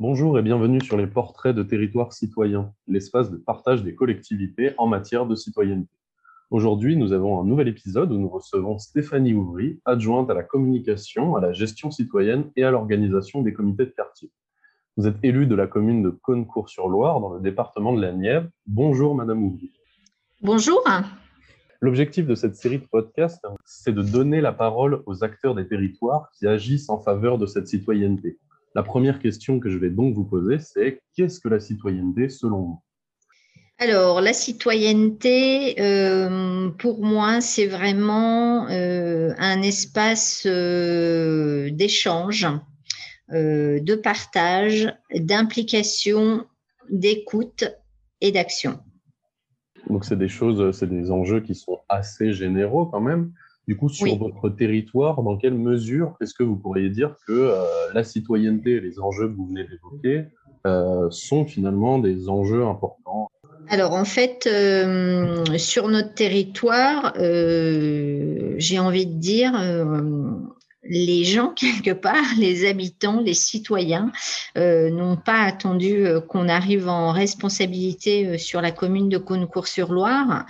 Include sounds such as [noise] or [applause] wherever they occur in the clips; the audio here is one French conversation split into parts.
Bonjour et bienvenue sur les portraits de territoires citoyens, l'espace de partage des collectivités en matière de citoyenneté. Aujourd'hui, nous avons un nouvel épisode où nous recevons Stéphanie Ouvry, adjointe à la communication, à la gestion citoyenne et à l'organisation des comités de quartier. Vous êtes élue de la commune de Cônecourt-sur-Loire, dans le département de la Nièvre. Bonjour, Madame Ouvry. Bonjour. L'objectif de cette série de podcasts, c'est de donner la parole aux acteurs des territoires qui agissent en faveur de cette citoyenneté. La première question que je vais donc vous poser, c'est qu'est-ce que la citoyenneté selon vous? Alors, la citoyenneté, euh, pour moi, c'est vraiment euh, un espace euh, d'échange, de partage, d'implication, d'écoute et d'action. Donc, c'est des choses, c'est des enjeux qui sont assez généraux quand même. Du coup, sur votre territoire, dans quelle mesure est-ce que vous pourriez dire que euh, la citoyenneté et les enjeux que vous venez d'évoquer euh, sont finalement des enjeux importants? Alors en fait, euh, sur notre territoire, j'ai envie de dire, les gens, [laughs] quelque part, les habitants, les citoyens, euh, n'ont pas attendu euh, qu'on arrive en responsabilité euh, sur la commune de Cônecourt-sur-Loire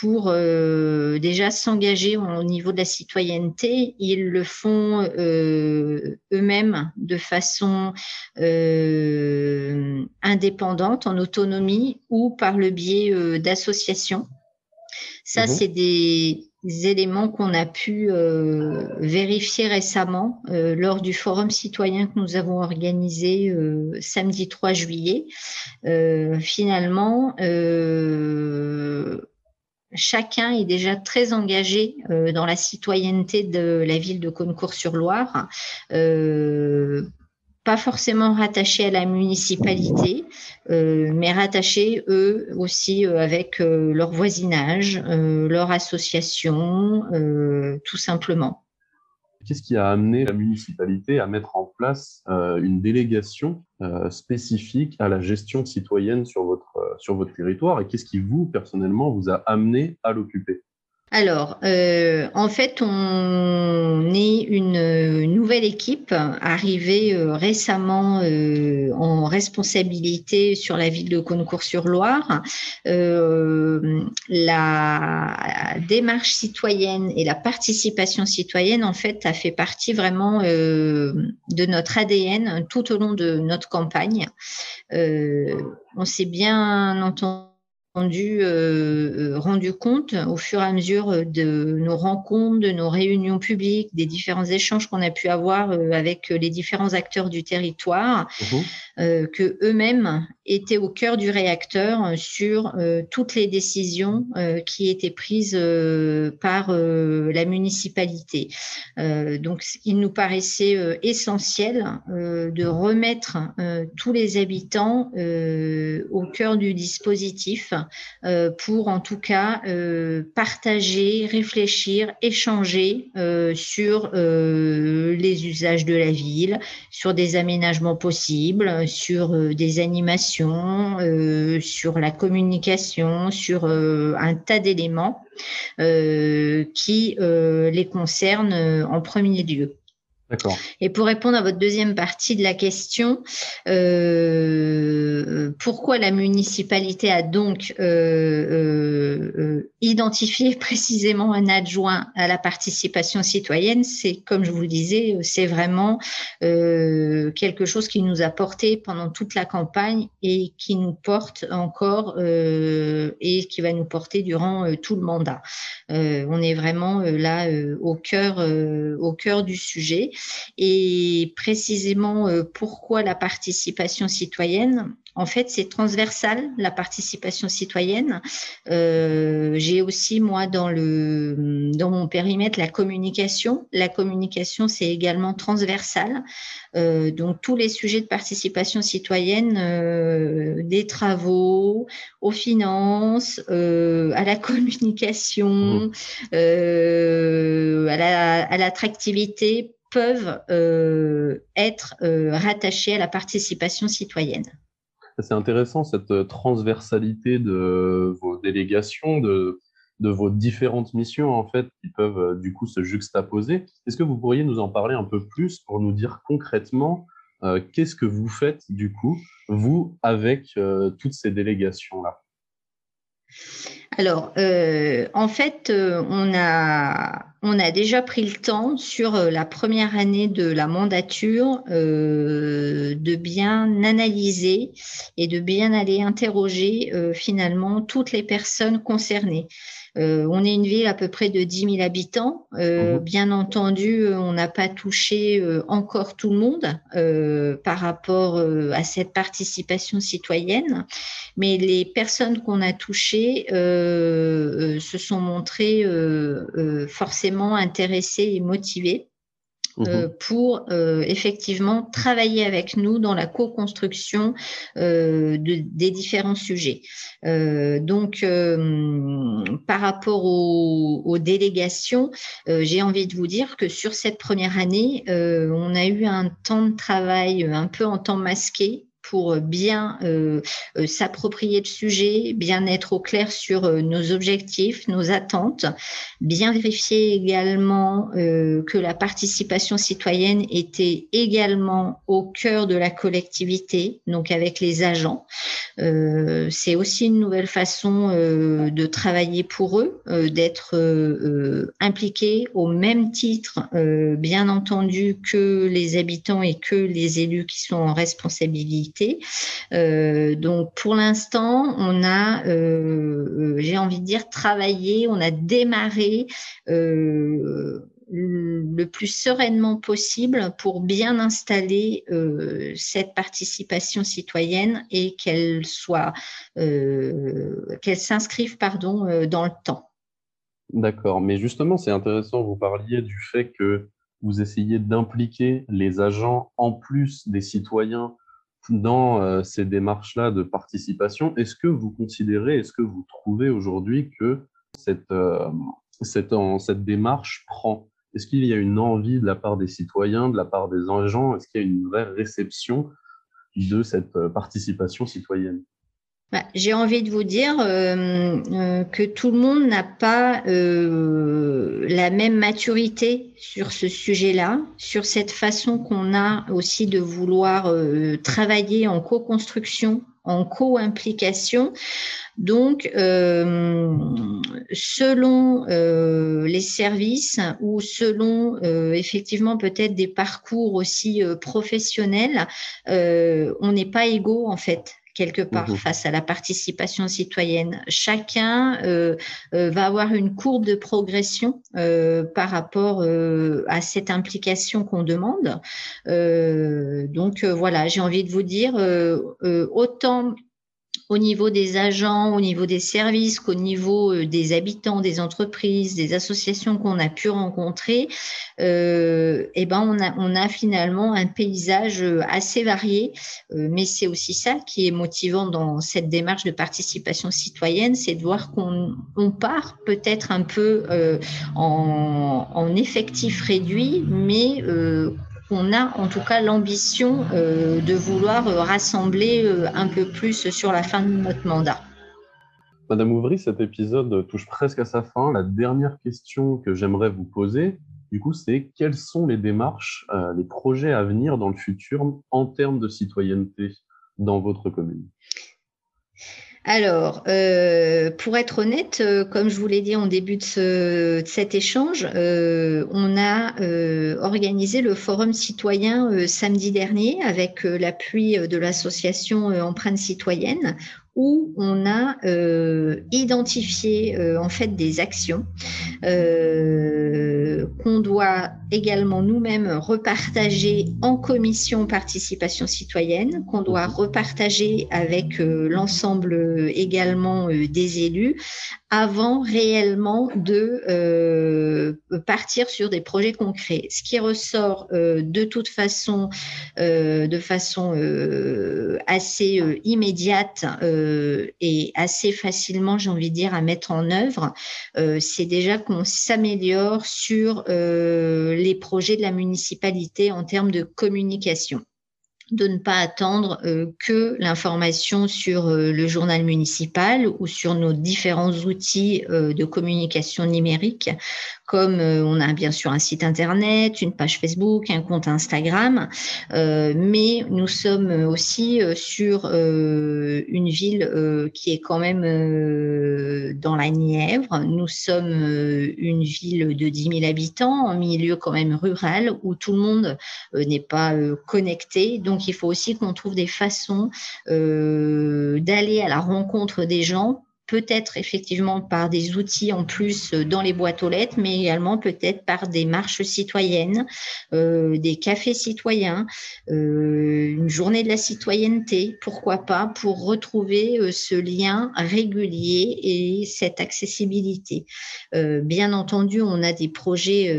pour déjà s'engager au niveau de la citoyenneté. Ils le font eux-mêmes de façon indépendante, en autonomie ou par le biais d'associations. Ça, mmh c'est des, éléments qu'on a pu euh, vérifier récemment euh, lors du forum citoyen que nous avons organisé euh, samedi 3 juillet. finalement, chacun est déjà très engagé dans la citoyenneté de la ville de Cônecourt-sur-Loire pas forcément rattachés à la municipalité, euh, mais rattachés eux aussi euh, avec euh, leur voisinage, leur association, tout simplement. Qu'est-ce qui a amené la municipalité à mettre en place une délégation spécifique à la gestion citoyenne sur votre, sur votre territoire? Et qu'est-ce qui vous, personnellement, vous a amené à l'occuper? Alors, euh, en fait, on est une nouvelle équipe arrivée euh, récemment euh, en responsabilité sur la ville de Cônecourt-sur-Loire. la démarche citoyenne et la participation citoyenne, en fait, a fait partie vraiment de notre ADN tout au long de notre campagne. on s'est bien entendu rendu, euh, euh, rendu compte au fur et à mesure de nos rencontres, de nos réunions publiques, des différents échanges qu'on a pu avoir euh, avec les différents acteurs du territoire, mmh. que eux-mêmes étaient au cœur du réacteur sur toutes les décisions qui étaient prises par la municipalité. donc, il nous paraissait essentiel de remettre tous les habitants au cœur du dispositif euh, pour en tout cas euh, partager, réfléchir, échanger euh, sur les usages de la ville, sur des aménagements possibles, sur des animations, sur la communication, sur un tas d'éléments qui les concernent en premier lieu. Et pour répondre à votre deuxième partie de la question, euh, pourquoi la municipalité a donc euh, euh, identifié [laughs] précisément un adjoint à la participation citoyenne? C'est, comme je vous le disais, c'est vraiment quelque chose qui nous a porté pendant toute la campagne et qui nous porte encore et qui va nous porter durant tout le mandat. on est vraiment là au cœur, au cœur du sujet. Et précisément, euh, pourquoi la participation citoyenne? En fait, c'est transversal, la participation citoyenne. Euh, j'ai aussi, moi, dans, le, dans mon périmètre, la communication. La communication, c'est également transversal. Euh, donc, tous les sujets de participation citoyenne, des travaux, aux finances, à la [laughs] communication, mmh. à l'attractivité, peuvent euh, être euh, rattachés à la participation citoyenne. C'est intéressant cette euh, transversalité de vos délégations, de, de vos différentes missions en fait qui peuvent du coup se juxtaposer. Est-ce que vous pourriez nous en parler un peu plus pour nous dire concrètement Qu'est-ce que vous faites du coup, vous, avec toutes ces délégations-là? Alors, euh, en fait, on, a, on a déjà pris le temps sur euh, la première année de la mandature de bien analyser et de bien aller interroger finalement toutes les personnes concernées. Euh, on est une ville à peu près de 10 000 habitants. Euh, mhm. Bien entendu, euh, on n'a pas touché encore tout le monde par rapport à cette participation citoyenne, mais les personnes qu'on a touchées se sont montrées forcément intéressées et motivées. Euh, mhm. pour euh, effectivement travailler avec nous dans la co-construction euh, des différents sujets. donc, par rapport aux délégations, j'ai envie de vous dire que sur cette première année, on a eu un temps de travail un peu en temps masqué pour bien euh, euh, s'approprier le sujet, bien être au clair sur euh, nos objectifs, nos attentes, bien vérifier également que la participation citoyenne était également au cœur de la collectivité, donc avec les agents. C'est aussi une nouvelle façon de travailler pour eux, d'être impliqués au même titre, bien entendu, que les habitants et que les élus qui sont en responsabilité euh, donc pour l'instant, on a, euh, j'ai envie de dire, travaillé, on a démarré euh, le plus sereinement possible pour bien installer cette participation citoyenne et qu'elle soit, qu'elle s'inscrive pardon dans le temps. D'accord, mais justement c'est intéressant. Vous parliez du fait que vous essayez d'impliquer les agents en plus des citoyens dans euh, ces démarches-là de participation, est-ce que vous considérez, est-ce que vous trouvez aujourd'hui que cette, euh, cette, démarche prend? Est-ce qu'il y a une envie de la part des citoyens, de la part des agents? Est-ce qu'il y a une vraie réception de cette euh, participation citoyenne? Bah, j'ai envie de vous dire euh, euh, que tout le monde n'a pas euh, la même maturité sur ce sujet-là, sur cette façon qu'on a aussi de vouloir travailler en co-construction, en co-implication. Donc, selon les services ou selon effectivement peut-être des parcours aussi professionnels, on n'est pas égaux en fait quelque part mmh face à la participation citoyenne. Chacun euh, euh, va avoir une courbe de progression euh, par rapport à cette implication qu'on demande. donc voilà, j'ai envie de vous dire, autant au niveau des agents, au niveau des services, qu'au niveau euh, des habitants, des entreprises, des associations qu'on a pu rencontrer, euh, eh ben on a, on a finalement un paysage euh, assez varié. Euh, mais c'est aussi ça qui est motivant dans cette démarche de participation citoyenne, c'est de voir qu'on on part peut-être un peu euh, en, en, effectif réduit, mais euh, on a en tout cas l'ambition euh, de vouloir euh, rassembler euh, un peu plus sur la fin de notre mandat. Madame Ouvry, cet épisode touche presque à sa fin. La dernière question que j'aimerais vous poser, du coup, c'est quelles sont les démarches, les projets à venir dans le futur en termes de citoyenneté dans votre commune? Alors, euh, pour être honnête, euh, comme je vous l'ai dit en début de, cet échange, euh, on a organisé le forum citoyen samedi dernier avec l'appui de l'association Empreinte citoyenne où on a identifié en fait des actions qu'on doit également nous-mêmes repartager en commission participation citoyenne, qu'on doit mhm. repartager avec l'ensemble également des élus, avant réellement de euh, partir sur des projets concrets. Ce qui ressort euh, de toute façon, euh, de façon assez immédiate et assez facilement, j'ai envie de dire, à mettre en œuvre, c'est déjà qu'on s'améliore sur les projets de la municipalité en termes de communication de ne pas attendre euh, que l'information sur euh, le journal municipal ou sur nos différents outils euh, de communication numérique comme on a bien sûr un site internet, une page Facebook, un compte Instagram, mais nous sommes aussi sur une ville qui est quand même dans la Nièvre. Nous sommes une ville de 10 000 habitants, en milieu quand même rural, où tout le monde n'est pas connecté. Donc, il faut aussi qu'on trouve des façons d'aller à la rencontre des gens peut-être effectivement par des outils en plus euh, dans les boîtes aux lettres, mais également peut-être par des marches citoyennes, euh, des cafés citoyens, euh, une journée de la citoyenneté, pourquoi pas, pour retrouver ce lien régulier et cette accessibilité. bien entendu, on a des projets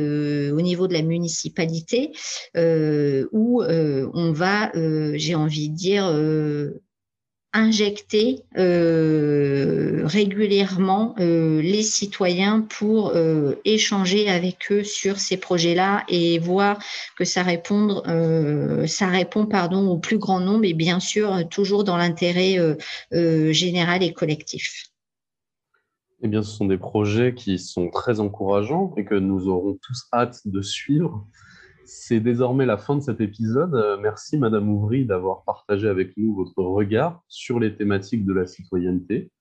au niveau de la municipalité où on va, j'ai envie de dire, injecter euh, régulièrement euh, les citoyens pour euh, échanger avec eux sur ces projets-là et voir que ça, ça répond pardon, au plus grand nombre et bien sûr toujours dans l'intérêt général et collectif. Eh bien, ce sont des projets qui sont très encourageants et que nous aurons tous hâte de suivre. C'est désormais la fin de cet épisode. Euh, merci, Madame Ouvry, d'avoir partagé avec nous votre regard sur les thématiques de la citoyenneté.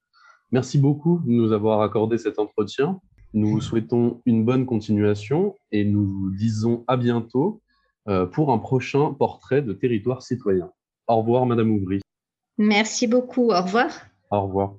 Merci beaucoup de nous avoir accordé cet entretien. Nous vous souhaitons une bonne continuation et nous vous disons à bientôt euh, pour un prochain portrait de territoire citoyen. Au revoir, Madame Ouvry. Merci beaucoup. Au revoir. Au revoir.